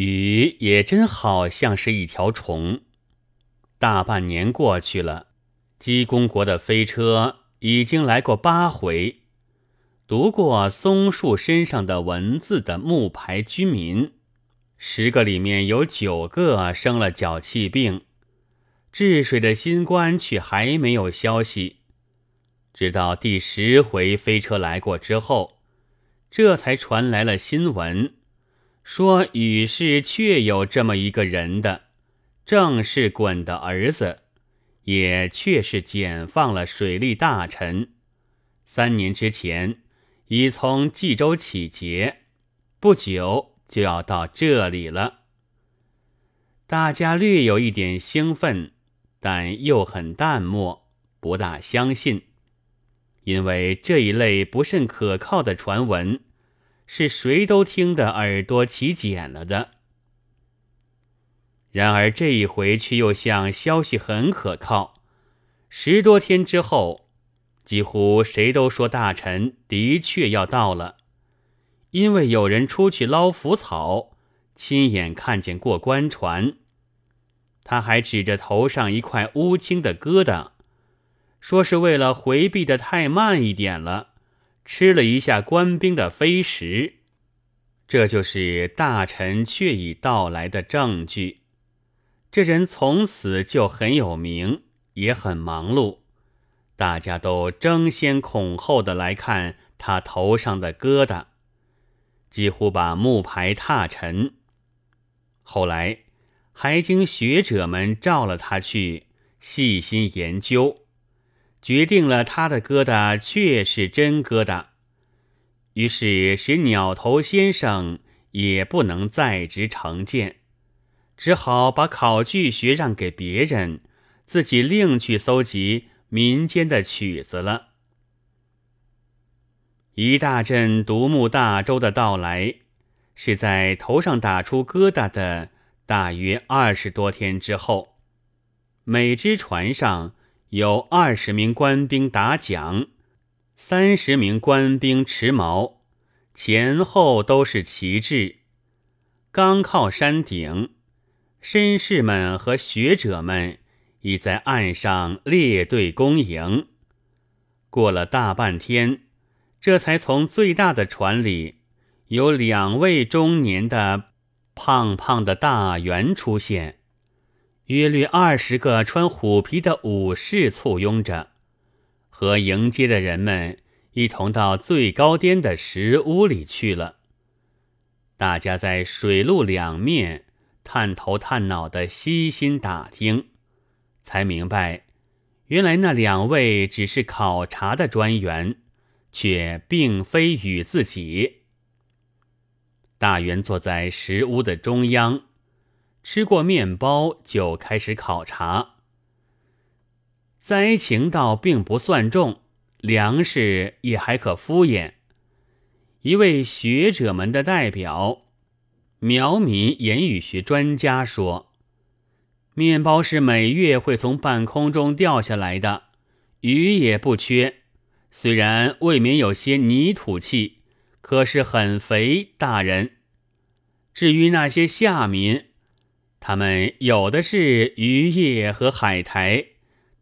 雨也真好像是一条虫。大半年过去了，鸡公国的飞车已经来过八回。读过松树身上的文字的木牌居民，十个里面有九个生了脚气病。治水的新官却还没有消息。直到第十回飞车来过之后，这才传来了新闻，说禹氏确有这么一个人的，正是鲧的儿子，也确是解放了水利大臣。三年之前已从冀州起节，不久就要到这里了。大家略有一点兴奋，但又很淡漠，不大相信。因为这一类不甚可靠的传闻，是谁都听得耳朵起茧了的。然而这一回却又像消息很可靠。十多天之后，几乎谁都说大臣的确要到了，因为有人出去捞腐草，亲眼看见过官船。他还指着头上一块乌青的疙瘩。说是为了回避的太慢一点了，吃了一下官兵的飞食，这就是大臣确已到来的证据。这人从此就很有名，也很忙碌，大家都争先恐后的来看他头上的疙瘩，几乎把木牌踏沉。后来还经学者们召了他去细心研究。决定了他的疙瘩确是真疙瘩，于是使鸟头先生也不能在职成见，只好把考据学让给别人，自己另去搜集民间的曲子了。一大阵独木大舟的到来，是在头上打出疙瘩的大约二十多天之后，每只船上。有二十名官兵打桨，三十名官兵持矛，前后都是旗帜。刚靠山顶，绅士们和学者们已在岸上列队恭迎。过了大半天，这才从最大的船里有两位中年的胖胖的大员出现。约略二十个穿虎皮的武士簇拥着，和迎接的人们一同到最高巅的石屋里去了。大家在水陆两面探头探脑的悉心打听，才明白，原来那两位只是考察的专员，却并非与自己。大员坐在石屋的中央。吃过面包，就开始考察。灾情倒并不算重，粮食也还可敷衍。一位学者们的代表，苗民言语学专家说：“面包是每月会从半空中掉下来的，雨也不缺。虽然未免有些泥土气，可是很肥。大人，至于那些下民。”他们有的是渔业和海苔，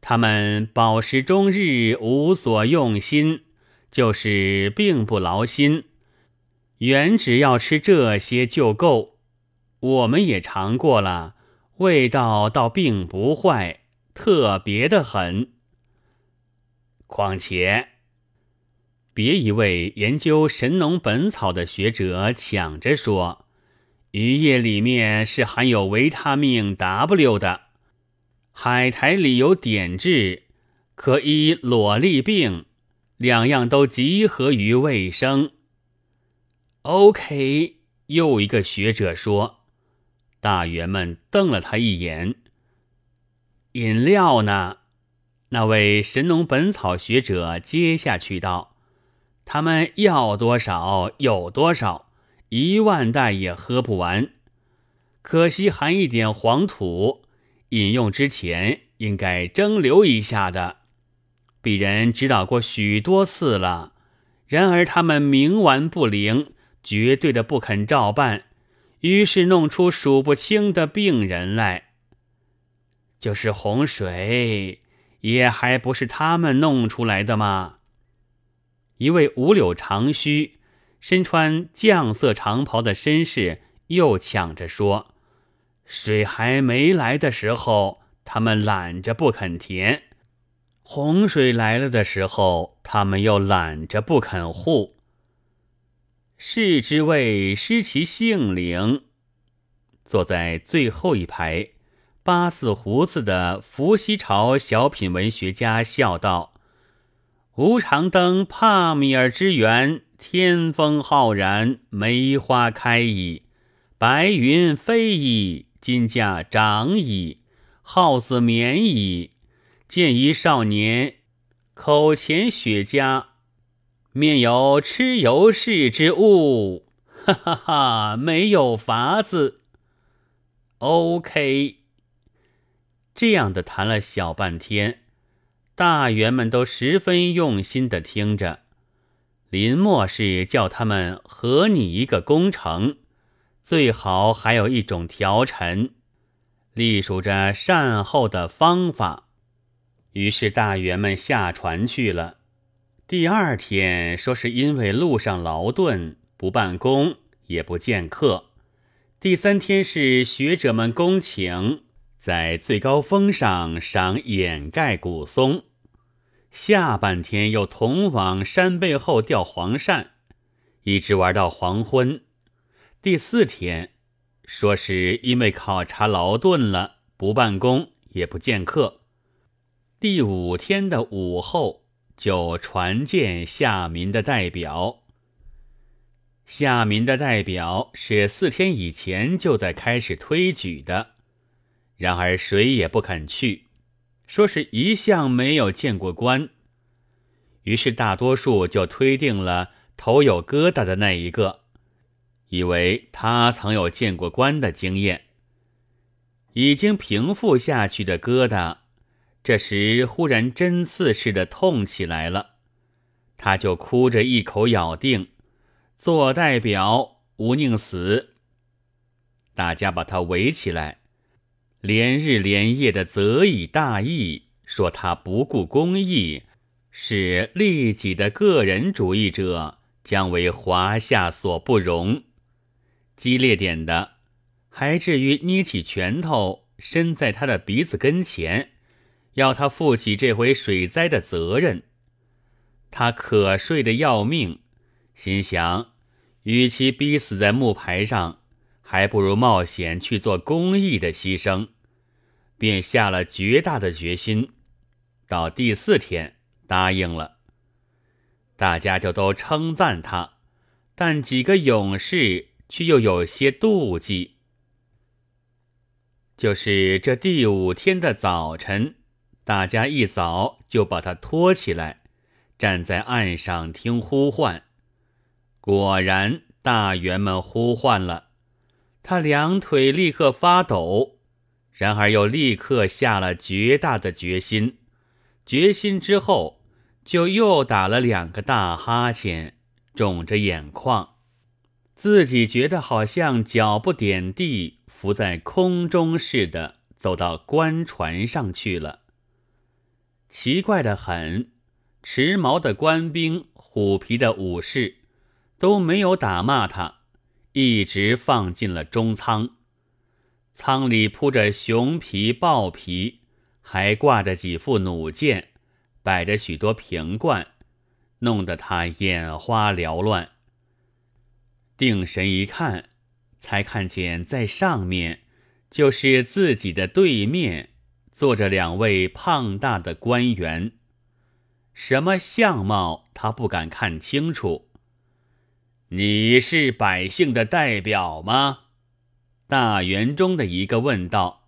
他们饱食终日，无所用心，就是并不劳心，原只要吃这些就够。我们也尝过了，味道倒并不坏，特别的很。况且，别一位研究《神农本草》的学者抢着说。渔业里面是含有维他命 W 的，海苔里有碘质，可医裸痢病，两样都集合于卫生。OK，又一个学者说，大员们瞪了他一眼。饮料呢？那位神农本草学者接下去道：“他们要多少有多少。”一万袋也喝不完，可惜含一点黄土，饮用之前应该蒸馏一下的。鄙人指导过许多次了，然而他们冥顽不灵，绝对的不肯照办，于是弄出数不清的病人来。就是洪水，也还不是他们弄出来的吗？一位五柳长须、身穿绛色长袍的绅士又抢着说：“水还没来的时候，他们懒着不肯填；洪水来了的时候，他们又懒着不肯护。士之位失其性灵。”坐在最后一排，八字胡子的伏羲朝小品文学家笑道。无常灯帕米尔之源，天风浩然，梅花开矣；白云飞矣，金甲长矣，耗子眠矣。见一少年，口前雪茄，面有蚩尤氏之物，哈哈哈！没有法子。OK，这样的谈了小半天。大员们都十分用心的听着，林默是叫他们和你一个工程，最好还有一种条陈，隶属着善后的方法。于是大员们下船去了。第二天说是因为路上劳顿，不办公也不见客。第三天是学者们恭请。在最高峰上赏掩盖古松，下半天又同往山背后钓黄鳝，一直玩到黄昏。第四天说是因为考察劳顿了，不办公也不见客。第五天的午后就传见夏民的代表。夏民的代表是四天以前就在开始推举的。然而谁也不肯去，说是一向没有见过官。于是大多数就推定了头有疙瘩的那一个，以为他曾有见过官的经验。已经平复下去的疙瘩，这时忽然针刺似的痛起来了，他就哭着一口咬定做代表无宁死。大家把他围起来。连日连夜的责以大义，说他不顾公义，是利己的个人主义者，将为华夏所不容。激烈点的，还至于捏起拳头伸在他的鼻子跟前，要他负起这回水灾的责任。他可睡得要命，心想，与其逼死在木牌上，还不如冒险去做公益的牺牲。便下了绝大的决心，到第四天答应了。大家就都称赞他，但几个勇士却又有些妒忌。就是这第五天的早晨，大家一早就把他拖起来，站在岸上听呼唤。果然，大员们呼唤了他，两腿立刻发抖。然而又立刻下了绝大的决心，决心之后就又打了两个大哈欠，肿着眼眶，自己觉得好像脚不点地，浮在空中似的，走到官船上去了。奇怪的很，持矛的官兵、虎皮的武士都没有打骂他，一直放进了中舱。舱里铺着熊皮、豹皮，还挂着几副弩箭，摆着许多瓶罐，弄得他眼花缭乱。定神一看，才看见在上面，就是自己的对面，坐着两位胖大的官员。什么相貌，他不敢看清楚。你是百姓的代表吗？大园中的一个问道：“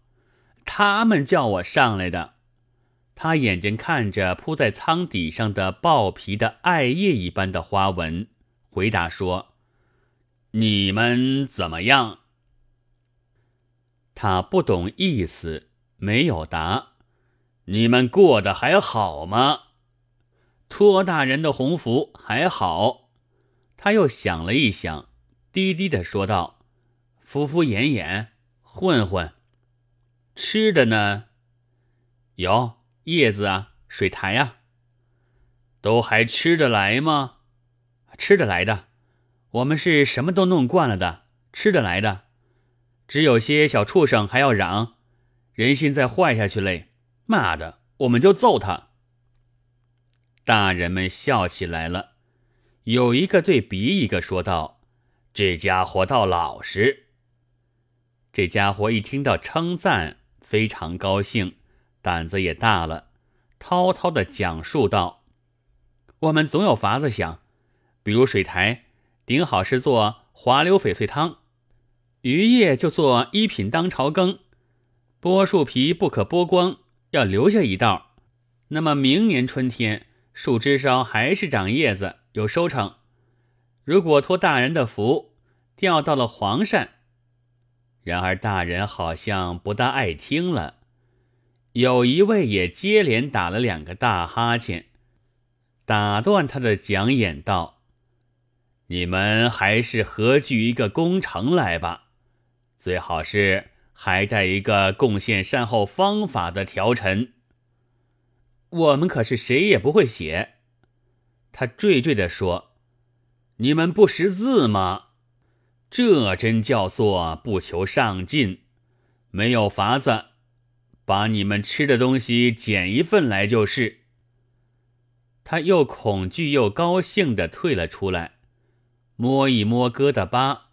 他们叫我上来的。”他眼睛看着铺在舱底上的豹皮的艾叶一般的花纹，回答说：“你们怎么样？”他不懂意思，没有答。你们过得还好吗？托大人的鸿福还好。他又想了一想，低低的说道。敷敷衍衍，混混。吃的呢？有叶子啊，水苔呀，都还吃得来吗？吃得来的。我们是什么都弄惯了的，吃得来的。只有些小畜生还要嚷，人心再坏下去嘞！妈的，我们就揍他。大人们笑起来了，有一个对比一个说道：“这家伙倒老实。”这家伙一听到称赞，非常高兴，胆子也大了，滔滔的讲述道：“我们总有法子想，比如水苔，顶好是做滑溜翡翠汤。”渔业就做一品当朝羹，剥树皮不可剥光，要留下一道。那么明年春天，树枝梢还是长叶子，有收成。如果托大人的福，钓到了黄鳝，然而大人好像不大爱听了。有一位也接连打了两个大哈欠，打断他的讲演道：“你们还是合聚一个工程来吧。”最好是还带一个贡献善后方法的条陈。我们可是谁也不会写。他惴惴地说：“你们不识字吗？这真叫做不求上进。没有法子，把你们吃的东西捡一份来就是。”他又恐惧又高兴地退了出来，摸一摸疙瘩疤。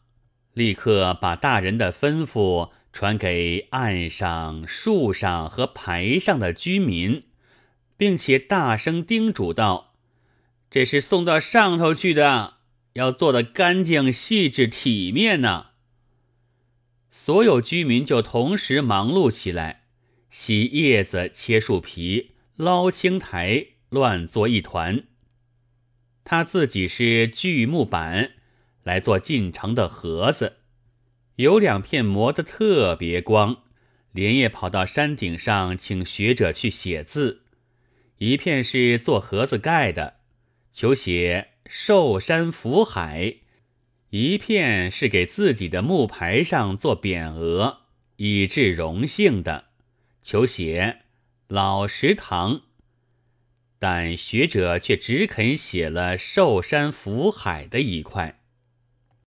立刻把大人的吩咐传给岸上、树上和牌上的居民，并且大声叮嘱道：“这是送到上头去的，要做的干净、细致、体面呢。”所有居民就同时忙碌起来，洗叶子、切树皮、捞青苔，乱作一团。他自己是锯木板。来做进城的盒子，有两片磨得特别光，连夜跑到山顶上请学者去写字。一片是做盒子盖的，求写“寿山福海”；一片是给自己的木牌上做匾额，以致荣幸的，求写“老食堂”。但学者却只肯写了“寿山福海”的一块。